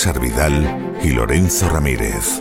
César Vidal y Lorenzo Ramírez.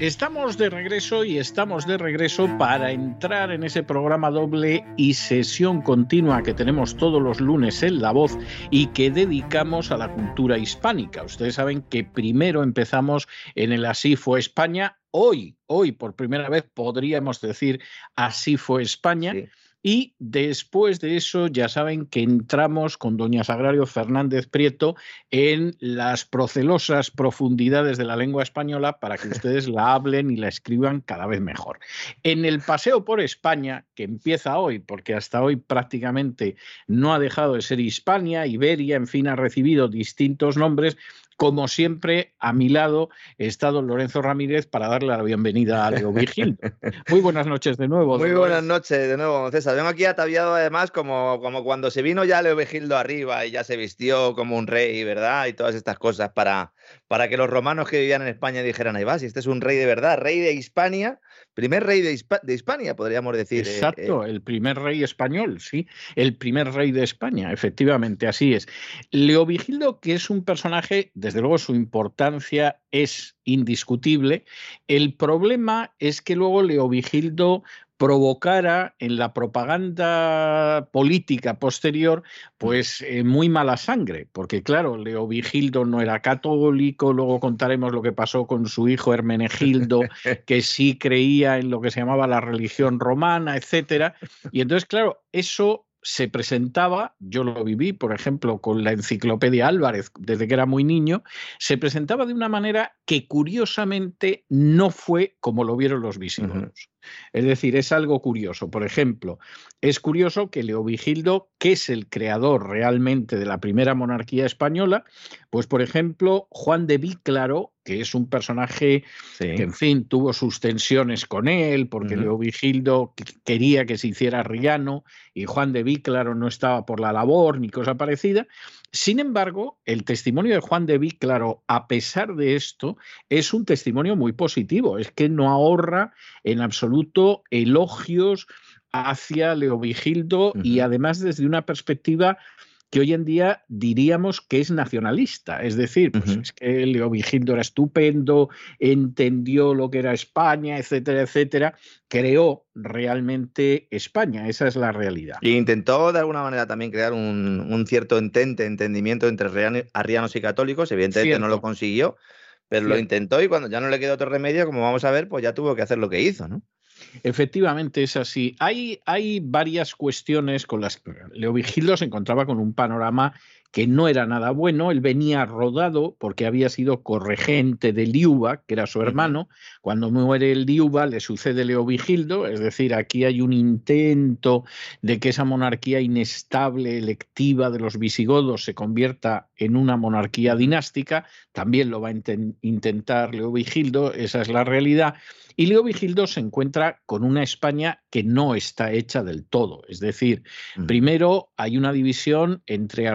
Estamos de regreso y estamos de regreso para entrar en ese programa doble y sesión continua que tenemos todos los lunes en La Voz y que dedicamos a la cultura hispánica. Ustedes saben que primero empezamos en el Así fue España. Hoy, hoy por primera vez podríamos decir Así fue España. Y después de eso, ya saben que entramos con doña Sagrario Fernández Prieto en las procelosas profundidades de la lengua española para que ustedes la hablen y la escriban cada vez mejor. En el paseo por España, que empieza hoy, porque hasta hoy prácticamente no ha dejado de ser Hispania, Iberia, en fin, ha recibido distintos nombres, como siempre, a mi lado está don Lorenzo Ramírez para darle la bienvenida a Leo Vigil. Muy buenas noches de nuevo. Muy buenas noches de nuevo, César. Vengo aquí ataviado además como, como cuando se vino ya Leo Vigildo arriba y ya se vistió como un rey, ¿verdad? Y todas estas cosas para, para que los romanos que vivían en España dijeran, ahí va, si este es un rey de verdad, rey de Hispania, primer rey de, Hispania, podríamos decir. Eh, Exacto, el primer rey español, sí, el primer rey de España, efectivamente, así es. Leovigildo, que es un personaje, desde luego su importancia es indiscutible. El problema es que luego Leovigildo provocara en la propaganda política posterior pues eh, muy mala sangre, porque claro, Leo Vigildo no era católico, luego contaremos lo que pasó con su hijo Hermenegildo, que sí creía en lo que se llamaba la religión romana, etcétera, y entonces claro, eso se presentaba, yo lo viví, por ejemplo, con la enciclopedia Álvarez, desde que era muy niño, se presentaba de una manera que curiosamente no fue como lo vieron los visigodos. Es decir, es algo curioso. Por ejemplo, es curioso que Leovigildo, que es el creador realmente de la primera monarquía española, pues por ejemplo, Juan de Víclaro, que es un personaje que, en fin, tuvo sus tensiones con él, porque Leovigildo quería que se hiciera riano y Juan de Víclaro no estaba por la labor ni cosa parecida. Sin embargo, el testimonio de Juan de Víclaro, a pesar de esto, es un testimonio muy positivo. Es que no ahorra en absoluto elogios hacia Leovigildo y además desde una perspectiva que hoy en día diríamos que es nacionalista. Es decir, pues es que Leovigildo era estupendo, entendió lo que era España, etcétera, etcétera, creó realmente España. Esa es la realidad. Y intentó de alguna manera también crear un, cierto entente, entendimiento entre arrianos y católicos. Evidentemente no lo consiguió, pero lo intentó y cuando ya no le quedó otro remedio, como vamos a ver, pues ya tuvo que hacer lo que hizo, ¿no? Efectivamente es así. Hay, hay varias cuestiones con las que Leovigildo se encontraba con un panorama que no era nada bueno. Él venía rodado porque había sido corregente de Liuba, que era su hermano. Cuando muere el Liuba, le sucede Leovigildo, es decir, aquí hay un intento de que esa monarquía inestable, electiva de los visigodos se convierta en una monarquía dinástica. También lo va a intentar Leovigildo, esa es la realidad. Y Leo Vigildo se encuentra con una España que no está hecha del todo. Es decir, mm. primero hay una división entre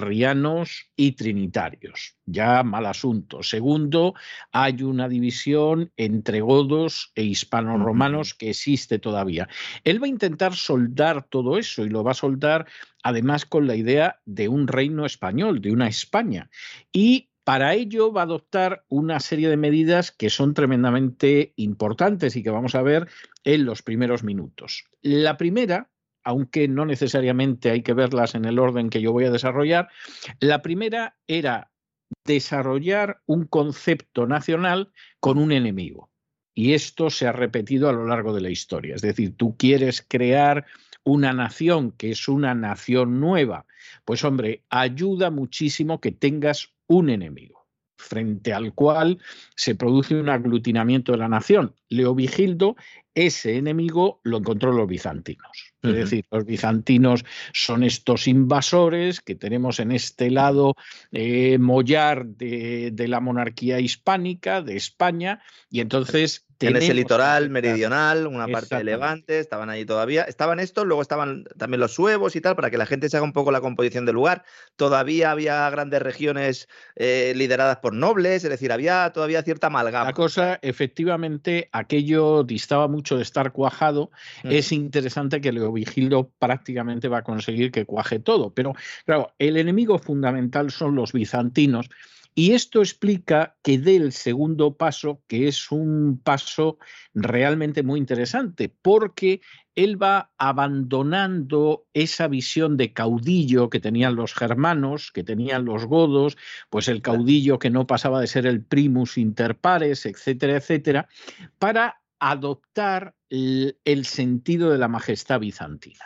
y trinitarios. Ya mal asunto. Segundo, hay una división entre godos e hispanos-romanos que existe todavía. Él va a intentar soldar todo eso y lo va a soldar además con la idea de un reino español, de una España. Y para ello va a adoptar una serie de medidas que son tremendamente importantes y que vamos a ver en los primeros minutos. La primera, aunque no necesariamente hay que verlas en el orden que yo voy a desarrollar, la primera era desarrollar un concepto nacional con un enemigo. Y esto se ha repetido a lo largo de la historia. Es decir, tú quieres crear una nación que es una nación nueva. Pues hombre, ayuda muchísimo que tengas un enemigo, frente al cual se produce un aglutinamiento de la nación. Leovigildo, ese enemigo lo encontró los bizantinos. Es decir, los bizantinos son estos invasores que tenemos en este lado eh, mollar de, de, la monarquía hispánica, de España, y entonces Tienes el litoral meridional, una parte de Levante, estaban allí todavía. Estaban estos, luego estaban también los suevos y tal, para que la gente se haga un poco la composición del lugar. Todavía había grandes regiones eh, lideradas por nobles, es decir, había todavía cierta amalgama. La cosa, efectivamente, aquello distaba mucho de estar cuajado. Es interesante que Leovigildo prácticamente va a conseguir que cuaje todo, pero claro, el enemigo fundamental son los bizantinos y esto explica que dé el segundo paso, que es un paso realmente muy interesante, porque él va abandonando esa visión de caudillo que tenían los germanos, que tenían los godos, pues el caudillo que no pasaba de ser el primus inter pares, etcétera, etcétera, para adoptar el, sentido de la majestad bizantina.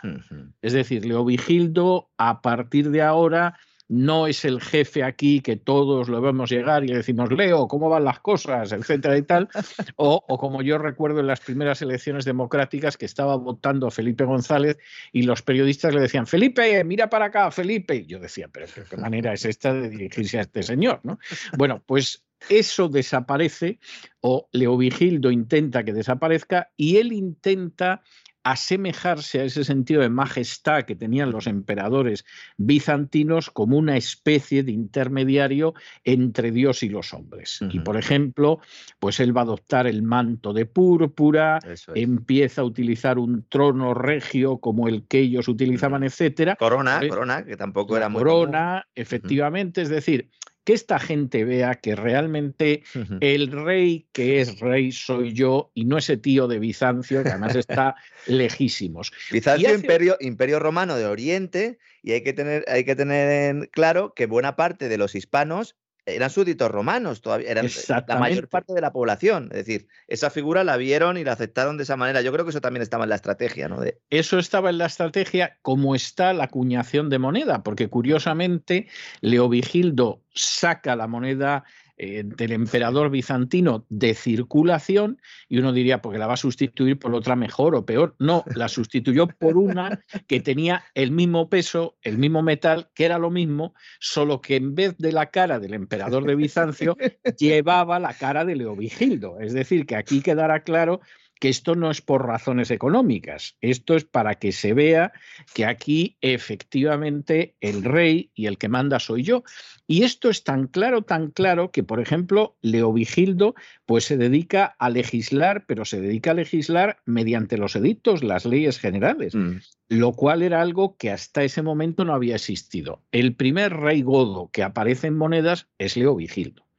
Es decir, Leovigildo, a partir de ahora, no es el jefe aquí que todos lo vemos llegar y le decimos, Leo, ¿cómo van las cosas? etcétera y tal. O, como yo recuerdo en las primeras elecciones democráticas que estaba votando Felipe González y los periodistas le decían, Felipe, mira para acá, Felipe. Y yo decía, pero ¿qué manera es esta de dirigirse a este señor? ¿no? Bueno, pues eso desaparece o Leovigildo intenta que desaparezca y él intenta asemejarse a ese sentido de majestad que tenían los emperadores bizantinos como una especie de intermediario entre Dios y los hombres. Y por ejemplo, pues él va a adoptar el manto de púrpura, empieza a utilizar un trono regio como el que ellos utilizaban, etcétera. Corona, corona, que tampoco era muy Corona, efectivamente, es decir, que esta gente vea que realmente el rey que es rey soy yo y no ese tío de Bizancio, que además está lejísimos. Bizancio, imperio, imperio romano de Oriente, y hay que, tener, hay que tener claro que buena parte de los hispanos eran súbditos romanos, todavía eran la mayor parte de la población. Es decir, esa figura la vieron y la aceptaron de esa manera. Yo creo que eso también estaba en la estrategia, ¿no? De... Eso estaba en la estrategia, como está la acuñación de moneda, porque curiosamente Leovigildo saca la moneda eh, del emperador bizantino de circulación y uno diría, porque la va a sustituir por otra mejor o peor. No, la sustituyó por una que tenía el mismo peso, el mismo metal, que era lo mismo, solo que en vez de la cara del emperador de Bizancio, llevaba la cara de Leovigildo. Es decir, que aquí quedará claro que esto no es por razones económicas, esto es para que se vea que aquí efectivamente el rey y el que manda soy yo. Y esto es tan claro, tan claro que, por ejemplo, Leovigildo pues se dedica a legislar, pero se dedica a legislar mediante los edictos, las leyes generales, mm. lo cual era algo que hasta ese momento no había existido. El primer rey godo que aparece en monedas es Leovigildo.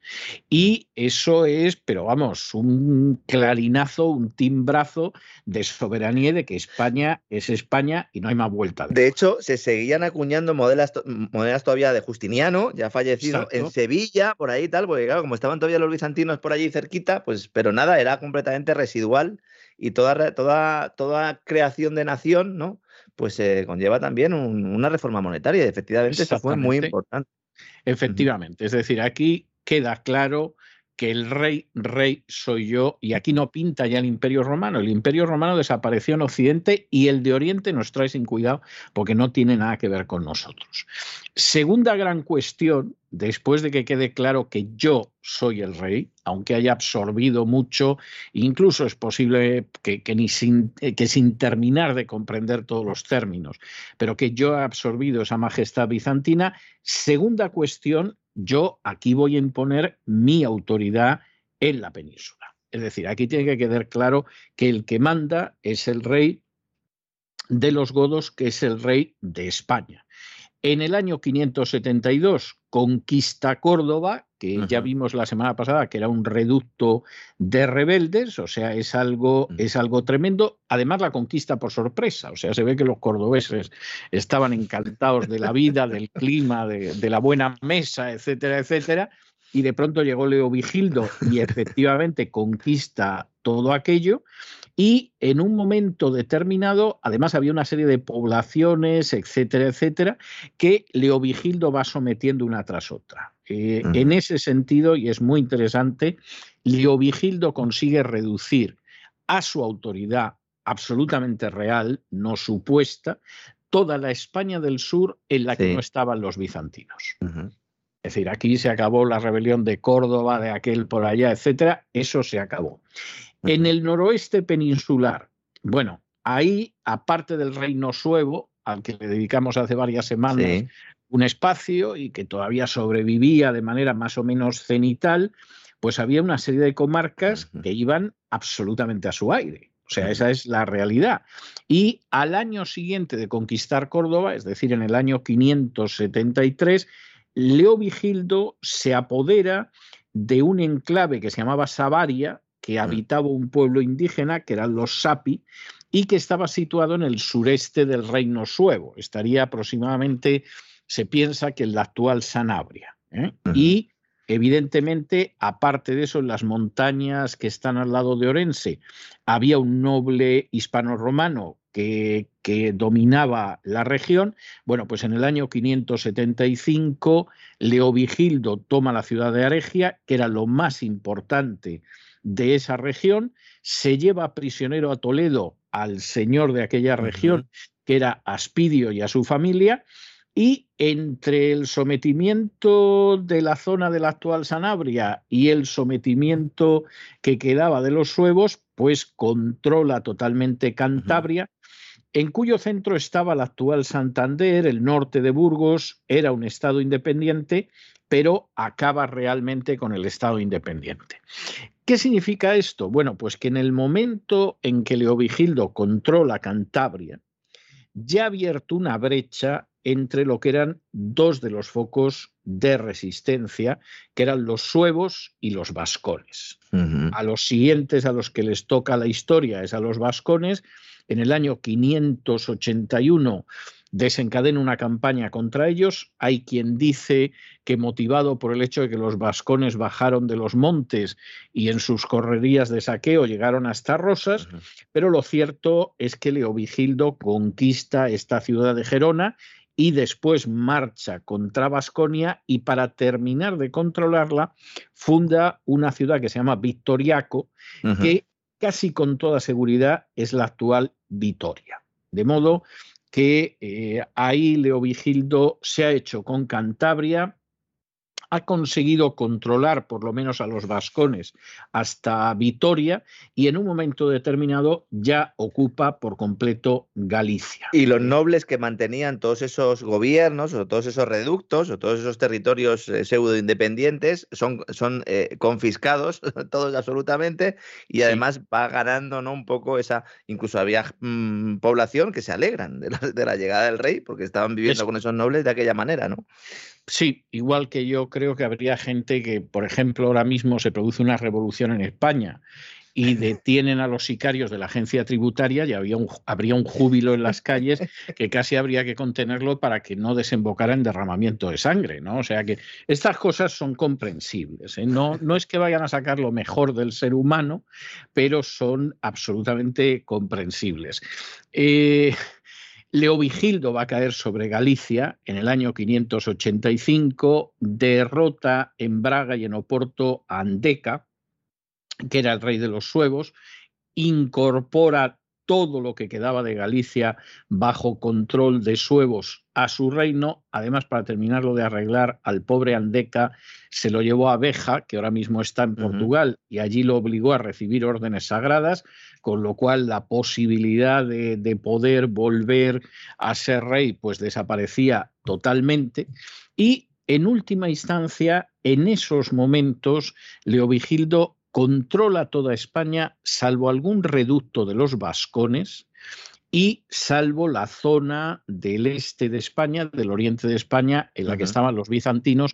Y eso es, pero vamos, un clarinazo, un timbrazo de soberanía de que España es España y no hay más vuelta. De, hecho, se seguían acuñando monedas, monedas todavía de Justiniano, ya fallecido, en Sevilla, por ahí tal, porque claro, como estaban todavía los bizantinos por allí cerquita, pues, pero nada, era completamente residual y toda, toda, toda creación de nación, ¿no? Pues se conlleva también una reforma monetaria y efectivamente eso fue muy importante. Efectivamente, es decir, aquí queda claro que el rey, rey soy yo, y aquí no pinta ya el imperio romano. El imperio romano desapareció en Occidente y el de Oriente nos trae sin cuidado porque no tiene nada que ver con nosotros. Segunda gran cuestión, después de que quede claro que yo soy el rey, aunque haya absorbido mucho, incluso es posible que, ni sin, eh, que sin terminar de comprender todos los términos, pero que yo he absorbido esa majestad bizantina. Segunda cuestión, yo aquí voy a imponer mi autoridad en la península. Es decir, aquí tiene que quedar claro que el que manda es el rey de los godos, que es el rey de España. En el año 572 conquista Córdoba, que ya vimos la semana pasada que era un reducto de rebeldes, o sea, es algo, mm. es algo tremendo. Además, la conquista por sorpresa, o sea, se ve que los cordobeses estaban encantados de la vida, del clima, de, de la buena mesa, etcétera, etcétera. Y de pronto llegó Leo Vigildo y efectivamente conquista todo aquello. Y en un momento determinado, además había una serie de poblaciones, etcétera, etcétera, que Leovigildo va sometiendo una tras otra. Eh, en ese sentido, y es muy interesante, Leovigildo consigue reducir a su autoridad absolutamente real, no supuesta, toda la España del sur en la que no estaban los bizantinos. Es decir, aquí se acabó la rebelión de Córdoba, de aquel por allá, etcétera, eso se acabó. En el noroeste peninsular, bueno, ahí, aparte del reino suevo, al que le dedicamos hace varias semanas un espacio y que todavía sobrevivía de manera más o menos cenital, pues había una serie de comarcas que iban absolutamente a su aire. O sea, esa es la realidad. Y al año siguiente de conquistar Córdoba, es decir, en el año 573, Leovigildo se apodera de un enclave que se llamaba Savaria, que habitaba un pueblo indígena, que eran los Sapi, y que estaba situado en el sureste del reino suevo. Estaría aproximadamente, se piensa que en la actual Sanabria. ¿eh? Y evidentemente, aparte de eso, en las montañas que están al lado de Orense, había un noble hispano-romano que, que, dominaba la región. Bueno, pues en el año 575, Leovigildo toma la ciudad de Aregia, que era lo más importante de esa región, se lleva prisionero a Toledo al señor de aquella región, que era Aspidio y a su familia, Y entre el sometimiento de la zona de la actual Sanabria y el sometimiento que quedaba de los suevos, pues controla totalmente Cantabria, en cuyo centro estaba la actual Santander, el norte de Burgos, era un estado independiente, pero acaba realmente con el estado independiente. ¿Qué significa esto? Bueno, pues que en el momento en que Leovigildo controla Cantabria, ya ha abierto una brecha entre lo que eran dos de los focos de resistencia, que eran los suevos y los vascones. A los siguientes a los que les toca la historia es a los vascones. En el año 581 desencadena una campaña contra ellos. Hay quien dice que motivado por el hecho de que los vascones bajaron de los montes y en sus correrías de saqueo llegaron hasta Rosas, pero lo cierto es que Leovigildo conquista esta ciudad de Gerona y después marcha contra Vasconia y para terminar de controlarla funda una ciudad que se llama Victoriaco, que casi con toda seguridad es la actual Vitoria. De modo que eh, ahí Leovigildo se ha hecho con Cantabria, ha conseguido controlar por lo menos a los vascones hasta Vitoria y en un momento determinado ya ocupa por completo Galicia. Y los nobles que mantenían todos esos gobiernos o todos esos reductos o todos esos territorios eh, pseudo independientes son, son eh, confiscados todos absolutamente y además va ganando ¿no? un poco esa, incluso había mm, población que se alegran de la, llegada del rey porque estaban viviendo con esos nobles de aquella manera, ¿no? Sí, igual que yo creo que habría gente que, por ejemplo, ahora mismo se produce una revolución en España y detienen a los sicarios de la agencia tributaria y había un, habría un júbilo en las calles que casi habría que contenerlo para que no desembocara en derramamiento de sangre, ¿no? O sea que estas cosas son comprensibles. ¿eh? No, no es que vayan a sacar lo mejor del ser humano, pero son absolutamente comprensibles. Eh, Leovigildo va a caer sobre Galicia en el año 585, derrota en Braga y en Oporto a Andeca, que era el rey de los suevos, incorpora todo lo que quedaba de Galicia bajo control de suevos a su reino. Además, para terminarlo de arreglar, al pobre Andeca se lo llevó a Beja, que ahora mismo está en Portugal, y allí lo obligó a recibir órdenes sagradas, con lo cual la posibilidad de, de poder volver a ser rey pues desaparecía totalmente. Y en última instancia, en esos momentos, Leovigildo controla toda España, salvo algún reducto de los vascones y salvo la zona del este de España, del oriente de España, en la que estaban los bizantinos,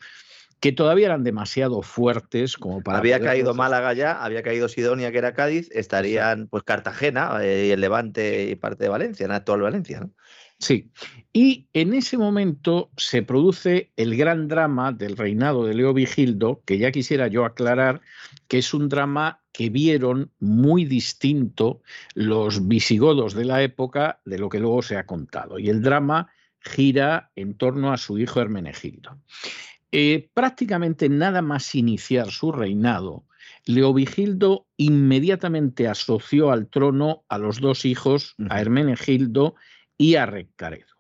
que todavía eran demasiado fuertes como para... Había caído Málaga ya, había caído Sidonia, que era Cádiz, estarían pues Cartagena eh, y el Levante y parte de Valencia, en actual Valencia. ¿no? Sí, y en ese momento se produce el gran drama del reinado de Leo Vigildo, que ya quisiera yo aclarar que es un drama que vieron muy distinto los visigodos de la época de lo que luego se ha contado. Y el drama gira en torno a su hijo Hermenegildo. Eh, prácticamente nada más iniciar su reinado, Leovigildo inmediatamente asoció al trono a los dos hijos, a Hermenegildo y a Recaredo.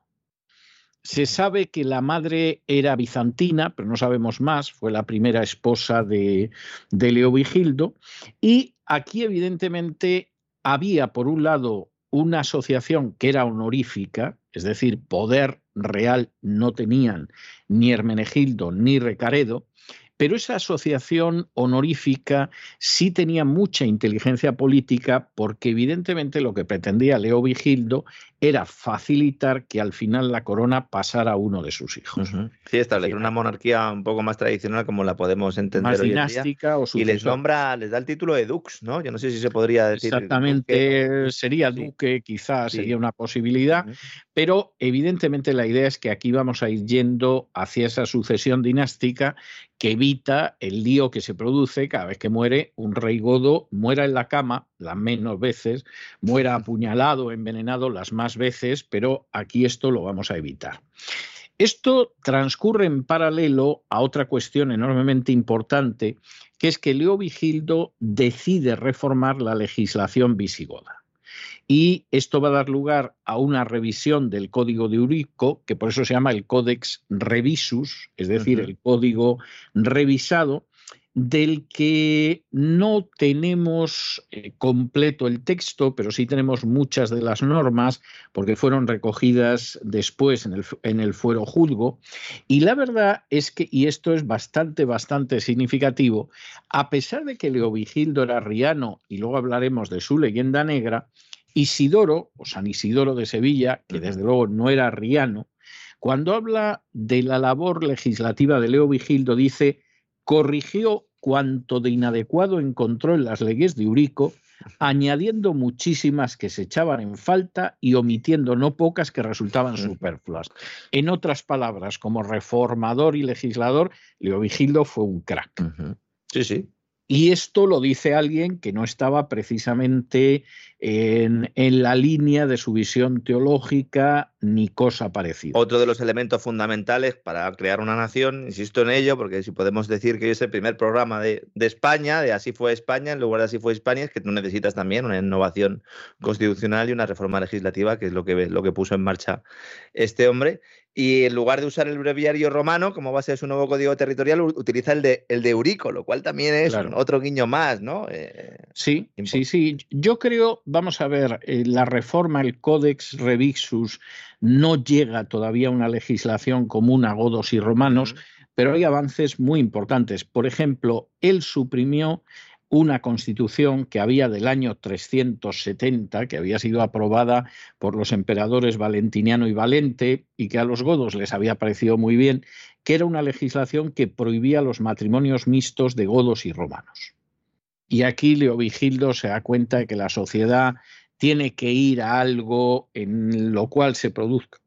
Se sabe que la madre era bizantina, pero no sabemos más, fue la primera esposa de, de Leovigildo, y aquí evidentemente había, por un lado, una asociación que era honorífica, es decir, poder real no tenían ni Hermenegildo ni Recaredo, pero esa asociación honorífica sí tenía mucha inteligencia política porque evidentemente lo que pretendía Leo Vigildo era facilitar que al final la corona pasara a uno de sus hijos. Sí, establecer una monarquía un poco más tradicional como la podemos entender más dinástica o Y les nombra, les da el título de dux, ¿no? Yo no sé si se podría decir. Exactamente, sería duque, quizás sería una posibilidad, pero evidentemente la idea es que aquí vamos a ir yendo hacia esa sucesión dinástica que evita el lío que se produce cada vez que muere un rey godo, muera en la cama las menos veces, muera apuñalado, envenenado las más veces, pero aquí esto lo vamos a evitar. Esto transcurre en paralelo a otra cuestión enormemente importante, que es que Leo Vigildo decide reformar la legislación visigoda. Y esto va a dar lugar a una revisión del código de Eurico, que por eso se llama el Codex Revisus, es decir, el código revisado, del que no tenemos eh, completo el texto, pero sí tenemos muchas de las normas, porque fueron recogidas después en el, en el fuero juzgo. Y la verdad es que, y esto es bastante, bastante significativo, a pesar de que Leovigildo era riano, y luego hablaremos de su leyenda negra, Isidoro, o San Isidoro de Sevilla, que desde luego no era riano, cuando habla de la labor legislativa de Leovigildo, dice corrigió cuanto de inadecuado encontró en las leyes de Eurico, añadiendo muchísimas que se echaban en falta y omitiendo no pocas que resultaban superfluas. En otras palabras, como reformador y legislador, Leovigildo fue un crack. Sí, sí. Y esto lo dice alguien que no estaba precisamente en, la línea de su visión teológica ni cosa parecida. Otro de los elementos fundamentales para crear una nación, insisto en ello, porque si podemos decir que es el primer programa de, España, de Así fue España, en lugar de Así fue España, es que tú necesitas también una innovación constitucional y una reforma legislativa, que es lo que, lo que puso en marcha este hombre. Y en lugar de usar el breviario romano como base de su nuevo código territorial, utiliza el de, el de Eurico, lo cual también es otro guiño más, ¿no? Eh, sí, sí, sí. Yo creo, vamos a ver, eh, la reforma, el Codex Revixus, no llega todavía a una legislación común a godos y romanos, pero hay avances muy importantes. Por ejemplo, él suprimió una constitución que había del año 370, que había sido aprobada por los emperadores Valentiniano y Valente y que a los godos les había parecido muy bien, que era una legislación que prohibía los matrimonios mixtos de godos y romanos. Y aquí Leovigildo se da cuenta de que la sociedad tiene que ir a algo en lo cual se produzca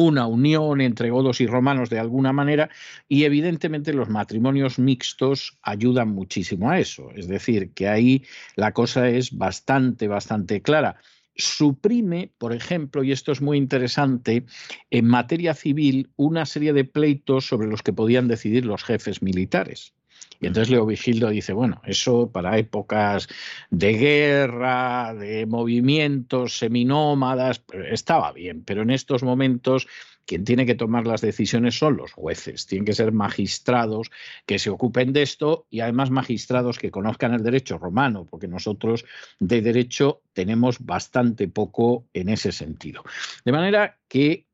una unión entre godos y romanos de alguna manera y evidentemente los matrimonios mixtos ayudan muchísimo a eso. Es decir, que ahí la cosa es bastante, bastante clara. Suprime, por ejemplo, y esto es muy interesante, en materia civil una serie de pleitos sobre los que podían decidir los jefes militares. Y entonces Leo Vigildo dice, bueno, eso para épocas de guerra, de movimientos seminómadas, estaba bien, pero en estos momentos quien tiene que tomar las decisiones son los jueces, tienen que ser magistrados que se ocupen de esto y además magistrados que conozcan el derecho romano, porque nosotros de derecho tenemos bastante poco en ese sentido. De manera que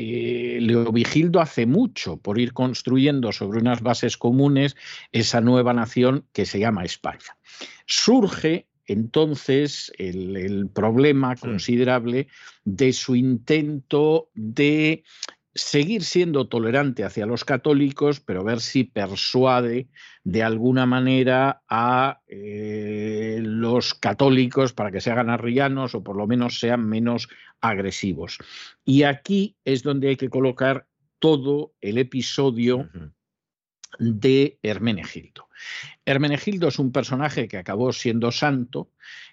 eh, Leovigildo hace mucho por ir construyendo sobre unas bases comunes esa nueva nación que se llama España. Surge entonces el problema considerable de su intento de seguir siendo tolerante hacia los católicos, pero ver si persuade de alguna manera a eh, los católicos para que se hagan arrianos o por lo menos sean menos agresivos. Y aquí es donde hay que colocar todo el episodio de Hermenegildo. Hermenegildo es un personaje que acabó siendo santo,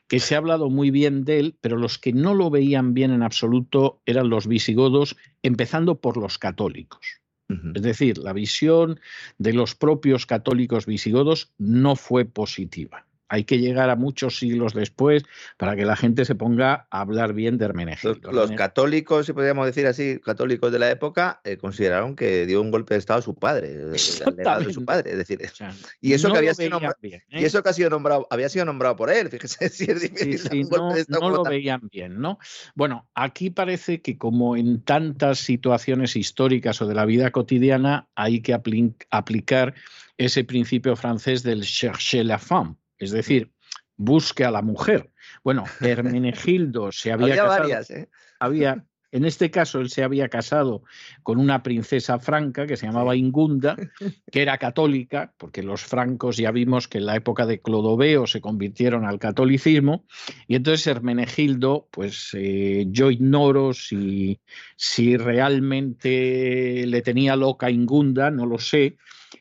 que se ha hablado muy bien de él, pero los que no lo veían bien en absoluto eran los visigodos, empezando por los católicos. Es decir, la visión de los propios católicos visigodos no fue positiva hay que llegar a muchos siglos después para que la gente se ponga a hablar bien de Hermenegildo. Los, católicos, si podríamos decir así, católicos de la época, eh, consideraron que dio un golpe de Estado a su padre, de su padre. Es decir, y eso que había sido nombrado, y ¿eh? eso que ha sido nombrado, había sido nombrado por él, fíjese si es difícil. no, lo veían bien, ¿no? Bueno, aquí parece que como en tantas situaciones históricas o de la vida cotidiana, hay que aplicar ese principio francés del chercher la femme es decir, busque a la mujer. Bueno, Hermenegildo se había, casado, varias, ¿eh? había, en este caso él se había casado con una princesa franca que se llamaba Ingunda, que era católica, porque los francos ya vimos que en la época de Clodoveo se convirtieron al catolicismo, y entonces Hermenegildo, pues eh, yo ignoro si, si realmente le tenía loca Ingunda, no lo sé,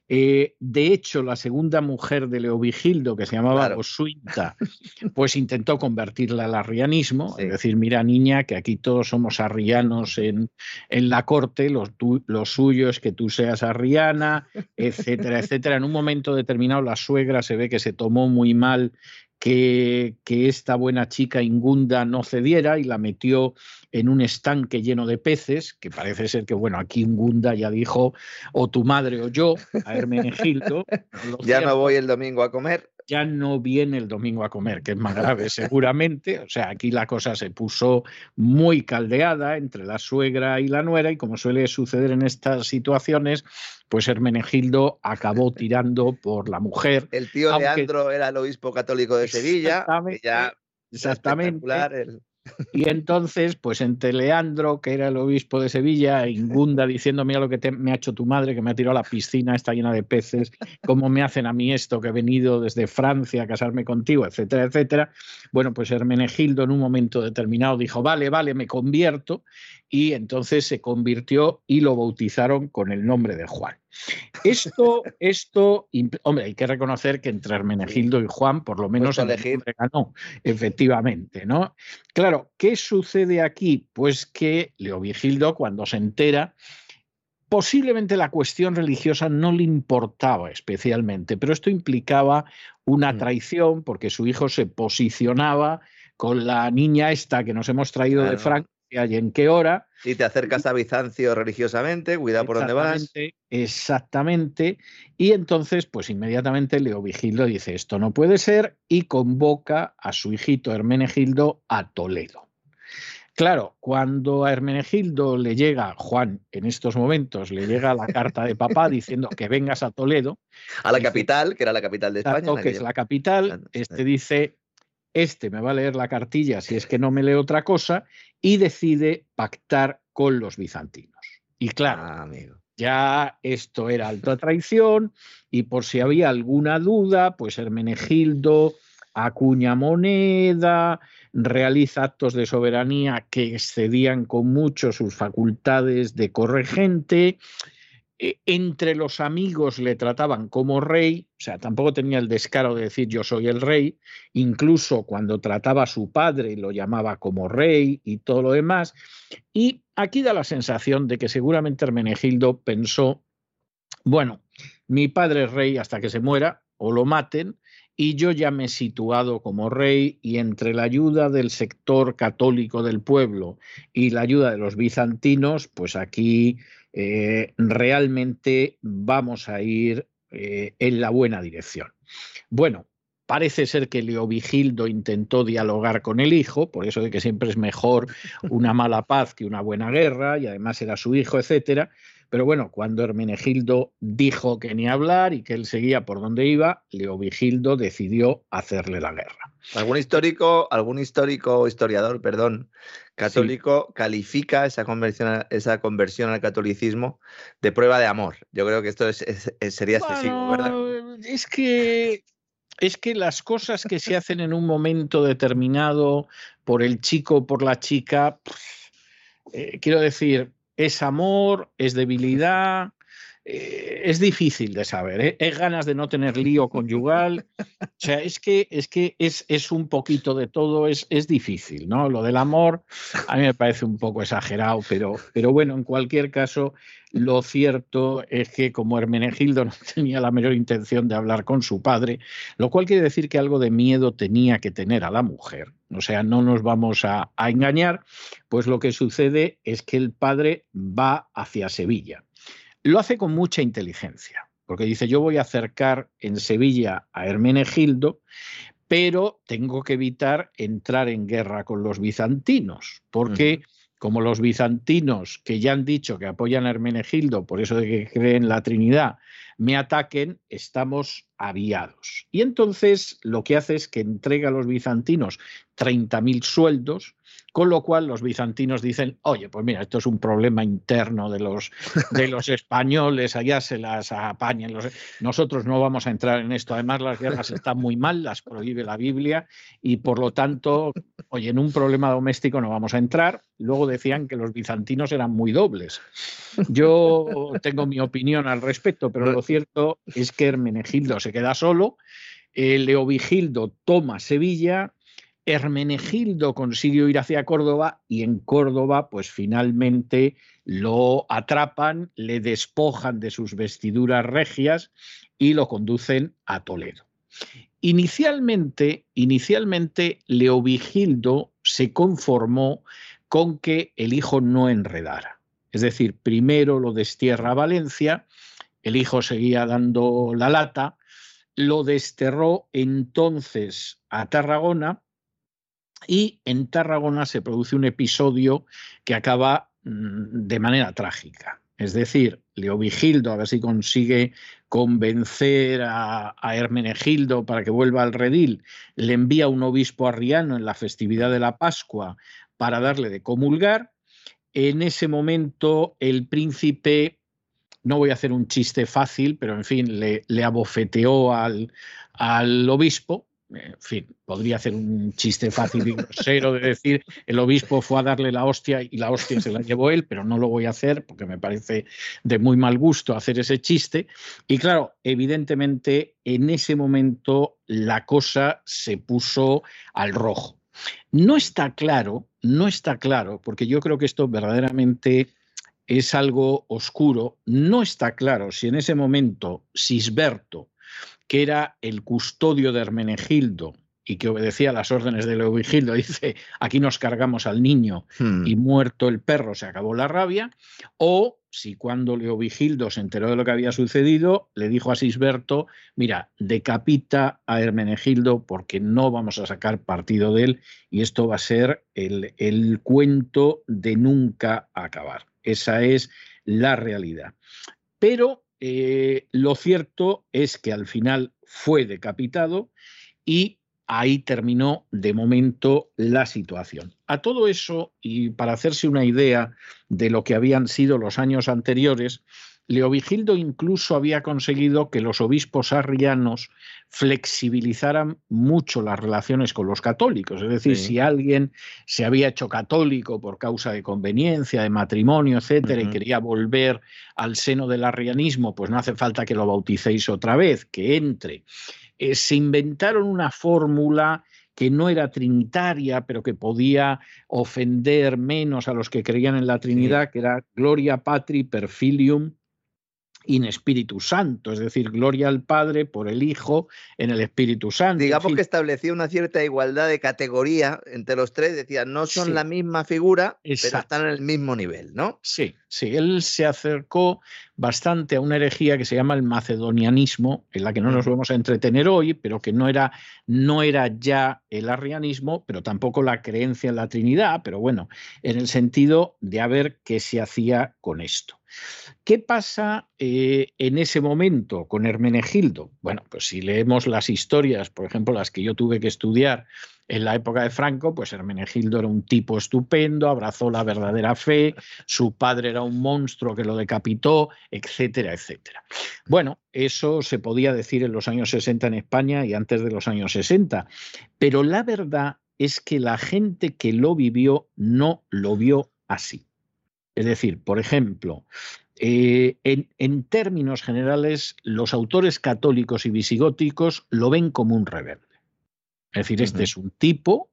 eh, de hecho, la segunda mujer de Leovigildo, que se llamaba Osuinta, pues intentó convertirla al arrianismo, es decir, mira niña, que aquí todos somos arrianos en, en la corte, lo, suyo es que tú seas arriana, etcétera, etcétera. En un momento determinado la suegra se ve que se tomó muy mal que, que, esta buena chica Ingunda no cediera y la metió en un estanque lleno de peces, que parece ser que, bueno, aquí Ingunda ya dijo, o tu madre o yo, a Hermenegildo. ya no voy el domingo a comer ya no viene el domingo a comer, que es más grave seguramente. O sea, aquí la cosa se puso muy caldeada entre la suegra y la nuera y como suele suceder en estas situaciones, pues Hermenegildo acabó tirando por la mujer. El tío Leandro era el obispo católico de Sevilla. Exactamente. Ya exactamente. Y entonces, pues entre Leandro, que era el obispo de Sevilla, Ingunda diciendo, mira lo que me ha hecho tu madre, que me ha tirado a la piscina, está llena de peces, cómo me hacen a mí esto, que he venido desde Francia a casarme contigo, etcétera, etcétera. Bueno, pues Hermenegildo en un momento determinado dijo, vale, vale, me convierto, y entonces se convirtió y lo bautizaron con el nombre de Juan. Esto, esto, hombre, hay que reconocer que entre Hermenegildo y Juan, por lo menos, el ganó, efectivamente, ¿no? Claro, ¿qué sucede aquí? Pues que Leovigildo, cuando se entera, posiblemente la cuestión religiosa no le importaba especialmente, pero esto implicaba una mm. traición porque su hijo se posicionaba con la niña esta que nos hemos traído de Frank y en qué hora. Y te acercas a Bizancio religiosamente, cuidado por dónde vas. Exactamente. Y entonces, pues inmediatamente Leovigildo dice, esto no puede ser, y convoca a su hijito Hermenegildo a Toledo. Claro, cuando a Hermenegildo le llega, Juan, en estos momentos, le llega la carta de papá diciendo que vengas a Toledo. A la capital, que era la capital de España. que es la capital, este dice, este me va a leer la cartilla si es que no me lee otra cosa, y decide pactar con los bizantinos. Y claro, ah, ya esto era alta traición, y por si había alguna duda, pues Hermenegildo acuña moneda, realiza actos de soberanía que excedían con mucho sus facultades de corregente, e, entre los amigos le trataban como rey, o sea, tampoco tenía el descaro de decir yo soy el rey, incluso cuando trataba a su padre lo llamaba como rey y todo lo demás. Y aquí da la sensación de que seguramente Hermenegildo pensó, bueno, mi padre es rey hasta que se muera o lo maten, y yo ya me he situado como rey y entre la ayuda del sector católico del pueblo y la ayuda de los bizantinos, pues aquí eh, realmente vamos a ir eh, en la buena dirección. Bueno, parece ser que Leovigildo intentó dialogar con el hijo, por eso de que siempre es mejor una mala paz que una buena guerra, y además era su hijo, etcétera. Pero bueno, cuando Hermenegildo dijo que ni hablar y que él seguía por donde iba, Leovigildo decidió hacerle la guerra. Algún histórico, algún histórico historiador, perdón, católico califica esa conversión, esa conversión al catolicismo de prueba de amor. Yo creo que esto sería excesivo, ¿verdad? Es que es que las cosas que se hacen en un momento determinado por el chico o por la chica, eh, quiero decir, es amor, es debilidad, eh, es difícil de saber, ¿eh? es ganas de no tener lío conyugal, o sea, es que es, que es, es un poquito de todo, es, es, difícil, ¿no? Lo del amor a mí me parece un poco exagerado, pero, pero bueno, en cualquier caso, lo cierto es que como Hermenegildo no tenía la mayor intención de hablar con su padre, lo cual quiere decir que algo de miedo tenía que tener a la mujer, o sea, no nos vamos a engañar, pues lo que sucede es que el padre va hacia Sevilla lo hace con mucha inteligencia, porque dice, yo voy a acercar en Sevilla a Hermenegildo, pero tengo que evitar entrar en guerra con los bizantinos, porque como los bizantinos, que ya han dicho que apoyan a Hermenegildo, por eso de que creen la Trinidad, me ataquen, estamos aviados. Y entonces lo que hace es que entrega a los bizantinos 30.000 sueldos, con lo cual los bizantinos dicen, oye, pues mira, esto es un problema interno de los, de los españoles, allá se las apañan. nosotros no vamos a entrar en esto. Además, las guerras están muy mal, las prohíbe la Biblia y por lo tanto, oye, en un problema doméstico no vamos a entrar. Luego decían que los bizantinos eran muy dobles. Yo tengo mi opinión al respecto, pero lo cierto es que Hermenegildo se queda solo, Leovigildo toma Sevilla, Hermenegildo consiguió ir hacia Córdoba y en Córdoba, pues finalmente lo atrapan, le despojan de sus vestiduras regias y lo conducen a Toledo. Inicialmente, inicialmente Leovigildo se conformó con que el hijo no enredara. Es decir, primero lo destierra a Valencia, el hijo seguía dando la lata, lo desterró entonces a Tarragona y en Tarragona se produce un episodio que acaba mm, de manera trágica. Es decir, Leovigildo, a ver si consigue convencer a, Hermenegildo para que vuelva al redil, le envía un obispo arriano en la festividad de la Pascua para darle de comulgar. En ese momento el príncipe, no voy a hacer un chiste fácil, pero en fin, le, abofeteó al obispo, en fin, podría hacer un chiste fácil y grosero de decir el obispo fue a darle la hostia y la hostia se la llevó él, pero no lo voy a hacer porque me parece de muy mal gusto hacer ese chiste. Y claro, evidentemente en ese momento la cosa se puso al rojo. No está claro, no está claro, porque yo creo que esto verdaderamente es algo oscuro, no está claro si en ese momento Sisberto que era el custodio de Hermenegildo y que obedecía las órdenes de Leovigildo, dice, aquí nos cargamos al niño hmm. y muerto el perro se acabó la rabia, o si cuando Leovigildo se enteró de lo que había sucedido, le dijo a Sisberto, mira, decapita a Hermenegildo porque no vamos a sacar partido de él y esto va a ser el, el cuento de nunca acabar. Esa es la realidad. Pero eh, lo cierto es que al final fue decapitado y ahí terminó de momento la situación. A todo eso, y para hacerse una idea de lo que habían sido los años anteriores, Leovigildo incluso había conseguido que los obispos arrianos flexibilizaran mucho las relaciones con los católicos. Es decir, si alguien se había hecho católico por causa de conveniencia, de matrimonio, etcétera, y quería volver al seno del arrianismo, pues no hace falta que lo bauticéis otra vez, que entre. Eh, se inventaron una fórmula que no era trinitaria, pero que podía ofender menos a los que creían en la Trinidad, que era Gloria Patri per Filium in Espíritu Santo, es decir, gloria al Padre por el Hijo en el Espíritu Santo. Digamos que establecía una cierta igualdad de categoría entre los tres, decía, no son la misma figura, pero están en el mismo nivel, ¿no? Sí, sí, él se acercó bastante a una herejía que se llama el macedonianismo, en la que no nos vamos a entretener hoy, pero que no era, no era ya el arrianismo, pero tampoco la creencia en la Trinidad, pero bueno, en el sentido de a ver qué se hacía con esto. ¿Qué pasa eh, en ese momento con Hermenegildo? Bueno, pues si leemos las historias, por ejemplo, las que yo tuve que estudiar en la época de Franco, pues Hermenegildo era un tipo estupendo, abrazó la verdadera fe, su padre era un monstruo que lo decapitó, etcétera, etcétera. Bueno, eso se podía decir en los años 60 en España y antes de los años 60, pero la verdad es que la gente que lo vivió no lo vio así. Es decir, por ejemplo, eh, en, términos generales, los autores católicos y visigóticos lo ven como un rebelde. Es decir, este es un tipo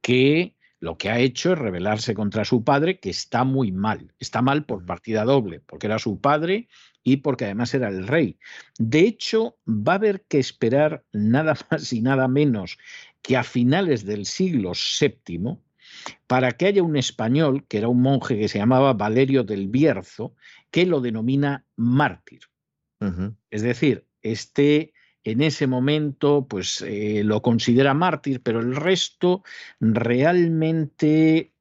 que lo que ha hecho es rebelarse contra su padre, que está muy mal. Está mal por partida doble, porque era su padre y porque además era el rey. De hecho, va a haber que esperar nada más y nada menos que a finales del siglo VII para que haya un español, que era un monje que se llamaba Valerio del Bierzo, que lo denomina mártir. Es decir, este en ese momento pues eh, lo considera mártir, pero el resto realmente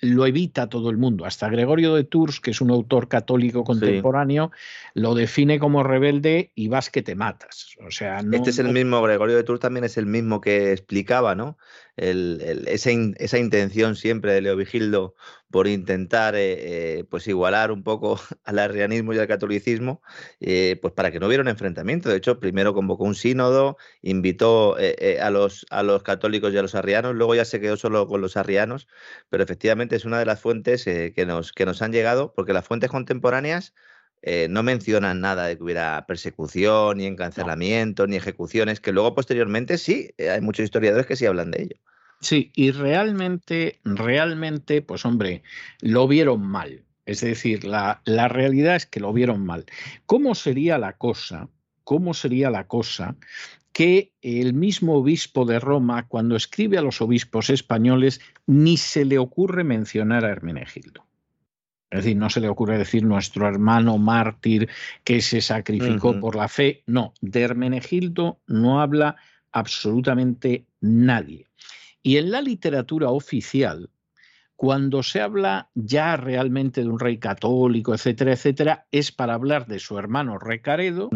lo evita todo el mundo. Hasta Gregorio de Tours, que es un autor católico contemporáneo, lo define como rebelde y vas que te matas. O sea, este es el mismo, Gregorio de Tours también es el mismo que explicaba, ¿no? Esa, intención siempre de Leovigildo por intentar eh, eh, pues igualar un poco al arrianismo y al catolicismo, eh, pues para que no hubiera un enfrentamiento. De hecho, primero convocó un sínodo, invitó a, los, a los católicos y a los arrianos, luego ya se quedó solo con los arrianos, pero efectivamente es una de las fuentes que, nos, que nos han llegado, porque las fuentes contemporáneas no mencionan nada de que hubiera persecución, ni encarcelamiento, ni ejecuciones, que luego posteriormente sí, hay muchos historiadores que sí hablan de ello. Sí, y realmente, realmente, pues hombre, lo vieron mal. Es decir, la, la realidad es que lo vieron mal. ¿Cómo sería la cosa? ¿Cómo sería la cosa que el mismo obispo de Roma, cuando escribe a los obispos españoles, ni se le ocurre mencionar a Hermenegildo. Es decir, no se le ocurre decir nuestro hermano mártir que se sacrificó por la fe. No, de Hermenegildo no habla absolutamente nadie. Y en la literatura oficial, cuando se habla ya realmente de un rey católico, etcétera, etcétera, es para hablar de su hermano Recaredo,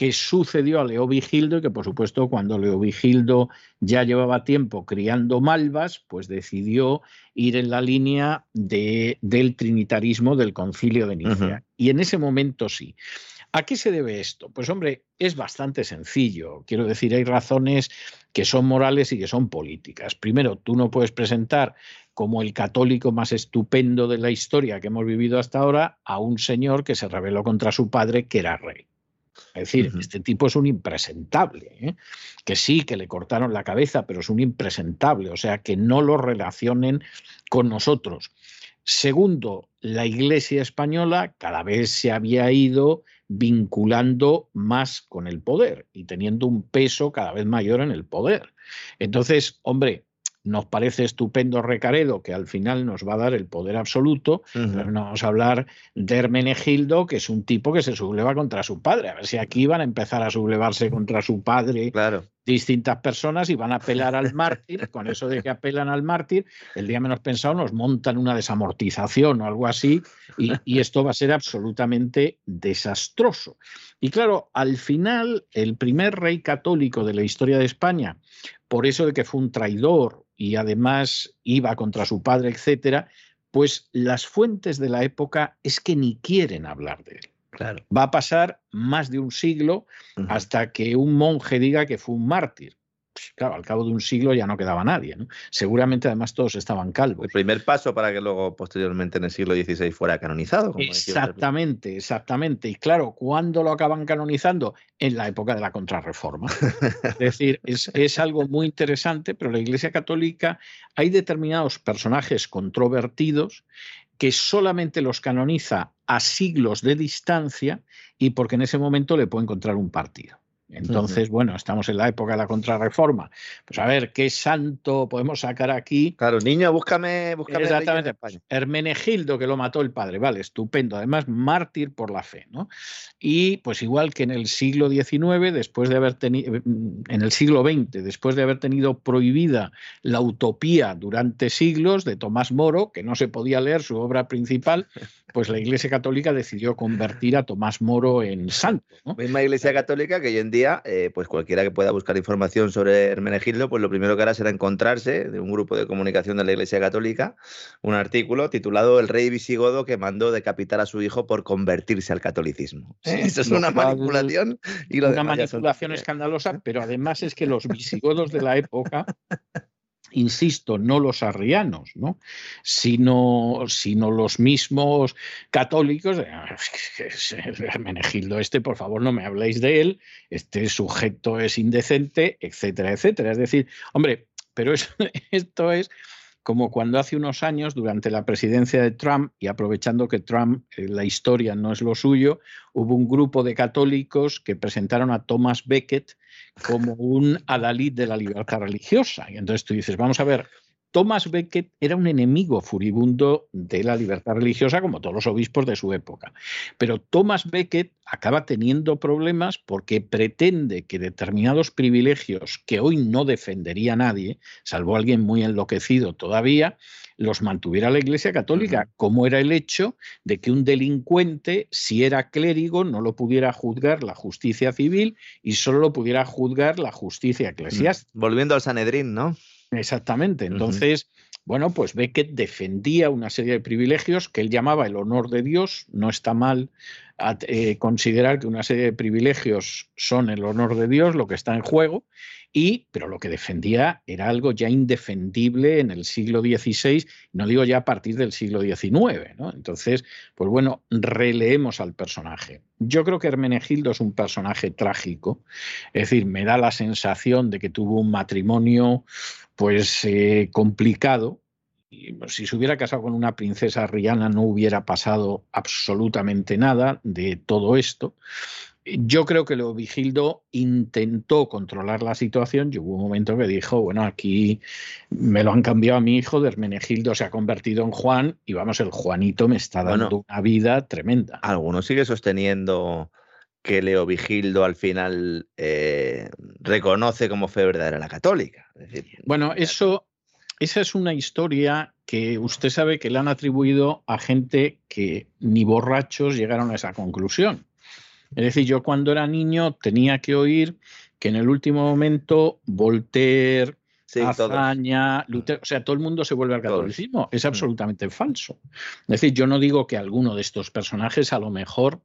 que sucedió a Leovigildo y que por supuesto cuando Leovigildo ya llevaba tiempo criando malvas, pues decidió ir en la línea de, del trinitarismo del concilio de Nicea. Y en ese momento sí. ¿A qué se debe esto? Pues hombre, es bastante sencillo. Quiero decir, hay razones que son morales y que son políticas. Primero, tú no puedes presentar como el católico más estupendo de la historia que hemos vivido hasta ahora a un señor que se rebeló contra su padre, que era rey. Es decir, este tipo es un impresentable, ¿eh? que sí, que le cortaron la cabeza, pero es un impresentable, o sea, que no lo relacionen con nosotros. Segundo, la Iglesia española cada vez se había ido vinculando más con el poder y teniendo un peso cada vez mayor en el poder. Entonces, hombre, nos parece estupendo Recaredo, que al final nos va a dar el poder absoluto, pero no vamos a hablar de Hermenegildo, que es un tipo que se subleva contra su padre. A ver si aquí van a empezar a sublevarse contra su padre claro. Distintas personas y van a apelar al mártir. Con eso de que apelan al mártir, el día menos pensado nos montan una desamortización o algo así, y, y esto va a ser absolutamente desastroso. Y claro, al final, el primer rey católico de la historia de España, por eso de que fue un traidor y además iba contra su padre, etcétera, pues las fuentes de la época es que ni quieren hablar de él. Claro. Va a pasar más de un siglo hasta que un monje diga que fue un mártir. Pues, claro, al cabo de un siglo ya no quedaba nadie. ¿no? Seguramente además todos estaban calvos. El primer paso para que luego posteriormente en el siglo XVI fuera canonizado. exactamente, exactamente. Y claro, ¿cuándo lo acaban canonizando? En la época de la contrarreforma. es decir, es, es algo muy interesante, pero la Iglesia Católica hay determinados personajes controvertidos que solamente los canoniza a siglos de distancia y porque en ese momento le puede encontrar un partido. Entonces, bueno, estamos en la época de la contrarreforma. Pues a ver, ¿qué santo podemos sacar aquí? Claro, niño, búscame, búscame Exactamente. Hermenegildo, que lo mató el padre, vale, estupendo. Además, mártir por la fe, ¿no? Y pues igual que en el siglo XIX, después de haber tenido, en el siglo XX, después de haber tenido prohibida la utopía durante siglos de Tomás Moro, que no se podía leer su obra principal, pues la Iglesia Católica decidió convertir a Tomás Moro en santo. ¿no? Misma Iglesia Católica que hoy en día, eh, pues cualquiera que pueda buscar información sobre Hermenegildo, pues lo primero que hará será encontrarse de un grupo de comunicación de la Iglesia Católica un artículo titulado El rey visigodo que mandó decapitar a su hijo por convertirse al catolicismo. Eso es una manipulación y una manipulación escandalosa, pero además es que los visigodos de la época insisto, no los arrianos, ¿no? Sino, sino los mismos católicos. Ah, Menegildo este, por favor, no me habléis de él, este sujeto es indecente, etcétera, etcétera. Es decir, hombre, pero esto es como cuando hace unos años, durante la presidencia de Trump, y aprovechando que Trump, eh, la historia no es lo suyo, hubo un grupo de católicos que presentaron a Thomas Becket como un adalid de la libertad religiosa. Y entonces tú dices, vamos a ver, Thomas Becket era un enemigo furibundo de la libertad religiosa, como todos los obispos de su época. Pero Thomas Becket acaba teniendo problemas porque pretende que determinados privilegios que hoy no defendería nadie, salvo alguien muy enloquecido todavía, los mantuviera la Iglesia Católica, como era el hecho de que un delincuente, si era clérigo, no lo pudiera juzgar la justicia civil y solo lo pudiera juzgar la justicia eclesiástica. Volviendo al Sanedrín, ¿no? Exactamente. Entonces, bueno, pues Becket defendía una serie de privilegios que él llamaba el honor de Dios. No está mal eh, considerar que una serie de privilegios son el honor de Dios, lo que está en juego, y, pero lo que defendía era algo ya indefendible en el siglo XVI, no digo ya a partir del siglo XIX. ¿no? Entonces, pues bueno, releemos al personaje. Yo creo que Hermenegildo es un personaje trágico, es decir, me da la sensación de que tuvo un matrimonio pues eh, complicado. Y, pues, si se hubiera casado con una princesa riana no hubiera pasado absolutamente nada de todo esto. Yo creo que Leovigildo intentó controlar la situación y hubo un momento que dijo, bueno, aquí me lo han cambiado a mi hijo, de Hermenegildo se ha convertido en Juan y vamos, el Juanito me está dando una vida tremenda. Algunos sigue sosteniendo que Leovigildo al final eh, reconoce como fe verdadera la católica. bueno, eso, esa es una historia que usted sabe que le han atribuido a gente que ni borrachos llegaron a esa conclusión. Es decir, yo cuando era niño tenía que oír que en el último momento Voltaire, sí, Azaña, mm. Lutero, o sea, todo el mundo se vuelve al catolicismo. Es mm. absolutamente falso. Es decir, yo no digo que alguno de estos personajes a lo mejor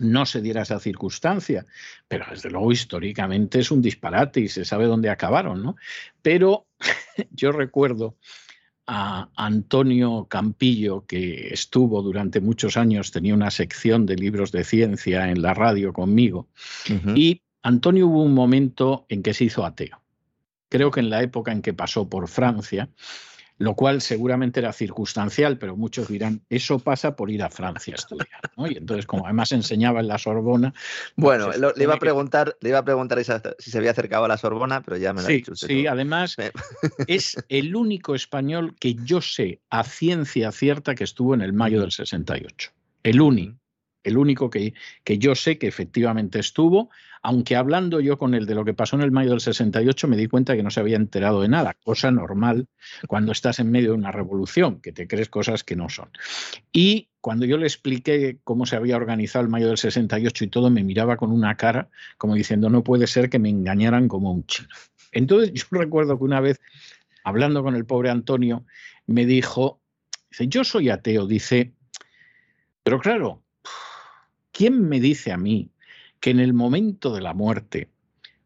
no se diera esa circunstancia, pero desde luego históricamente es un disparate y se sabe dónde acabaron, ¿no? Pero yo recuerdo a Antonio Campillo, que estuvo durante muchos años, tenía una sección de libros de ciencia en la radio conmigo, y Antonio hubo un momento en que se hizo ateo. Creo que en la época en que pasó por Francia, lo cual seguramente era circunstancial, pero muchos dirán, eso pasa por ir a Francia a estudiar. Y entonces, como además enseñaba en la Sorbona. Pues bueno, le, iba a preguntar, le iba a preguntar si se había acercado a la Sorbona, pero ya me lo ha dicho Sí, además es el único español que yo sé a ciencia cierta que estuvo en el mayo del 68. El único el único que, que, yo sé que efectivamente estuvo, aunque hablando yo con él de lo que pasó en el mayo del 68 me di cuenta que no se había enterado de nada, cosa normal cuando estás en medio de una revolución, que te crees cosas que no son. Y cuando yo le expliqué cómo se había organizado el mayo del 68 y todo, me miraba con una cara como diciendo, no puede ser que me engañaran como un chino. Entonces yo recuerdo que una vez, hablando con el pobre Antonio, me dijo, dice, yo soy ateo, dice, pero claro, ¿quién me dice a mí que en el momento de la muerte,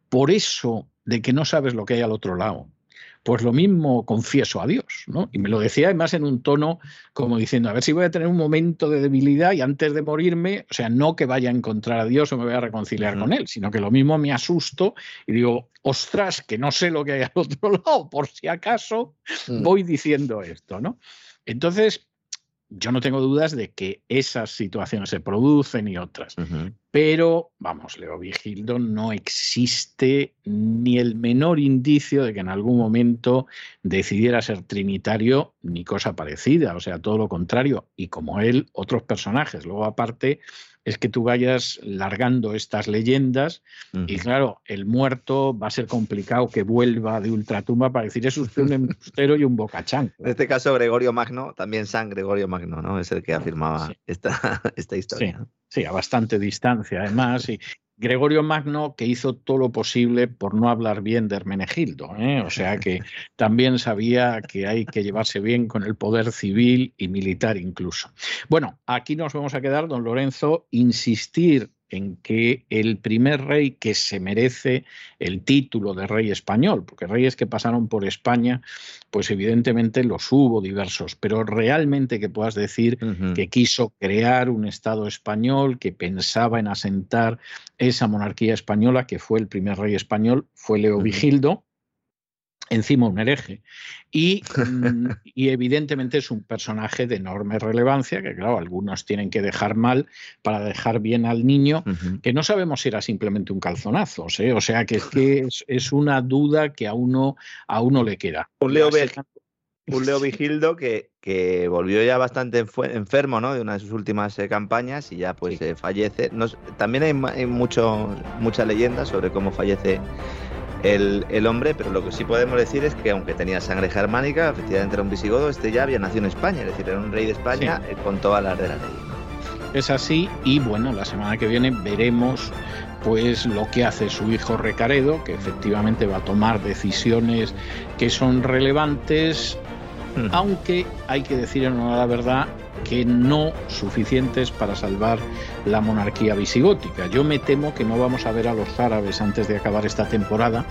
por eso de que no sabes lo que hay al otro lado, pues lo mismo confieso a Dios, ¿no? Y me lo decía además en un tono como diciendo, a ver si voy a tener un momento de debilidad y antes de morirme, o sea, no que vaya a encontrar a Dios o me voy a reconciliar con Él, sino que lo mismo me asusto y digo, ostras, que no sé lo que hay al otro lado, por si acaso mm. voy diciendo esto, ¿no? Entonces, yo no tengo dudas de que esas situaciones se producen y otras. Pero, vamos, Leo Vigildo no existe ni el menor indicio de que en algún momento decidiera ser trinitario ni cosa parecida. O sea, todo lo contrario. Y como él, otros personajes. Luego, aparte, es que tú vayas largando estas leyendas y claro, el muerto va a ser complicado que vuelva de ultratumba para decir es usted un embustero y un bocachán. En este caso, Gregorio Magno, también San Gregorio Magno, ¿no? Es el que afirmaba esta, esta historia. Sí, a bastante distancia además. Y, Gregorio Magno que hizo todo lo posible por no hablar bien de Hermenegildo, ¿eh? o sea que también sabía que hay que llevarse bien con el poder civil y militar incluso. Bueno, aquí nos vamos a quedar, don Lorenzo, insistir en que el primer rey que se merece el título de rey español, porque reyes que pasaron por España, pues evidentemente los hubo diversos, pero realmente que puedas decir que quiso crear un Estado español, que pensaba en asentar esa monarquía española, que fue el primer rey español, fue Leo Vigildo, encima un hereje. Y, mm, y, evidentemente es un personaje de enorme relevancia, que claro, algunos tienen que dejar mal para dejar bien al niño, que no sabemos si era simplemente un calzonazo, ¿eh? o sea que es que es, una duda que a uno, a uno le queda. Un Leo, un Leo Vigildo que, que, volvió ya bastante enfermo ¿no? de una de sus últimas eh, campañas y ya pues eh, fallece. también hay, hay mucho, mucha leyenda sobre cómo fallece el, hombre, pero lo que sí podemos decir es que aunque tenía sangre germánica, efectivamente era un visigodo, este ya había nacido en España, es decir, era un rey de España eh, con todas las de la ley. Es así y bueno, la semana que viene veremos pues lo que hace su hijo Recaredo, que efectivamente va a tomar decisiones que son relevantes, aunque hay que decir en la verdad que no suficientes para salvar la monarquía visigótica. Yo me temo que no vamos a ver a los árabes antes de acabar esta temporada,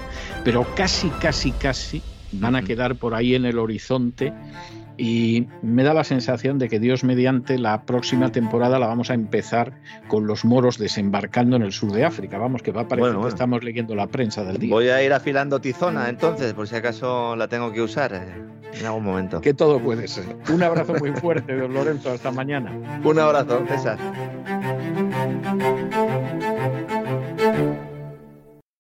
pero casi, casi, casi van a quedar por ahí en el horizonte y me da la sensación de que Dios mediante la próxima temporada la vamos a empezar con los moros desembarcando en el sur de África. Vamos, que va a parecer que estamos leyendo la prensa del día. Voy a ir afilando tizona entonces, por si acaso la tengo que usar eh, en algún momento. Que todo puede ser. Un abrazo muy fuerte, don Lorenzo. Hasta mañana. Un abrazo, César.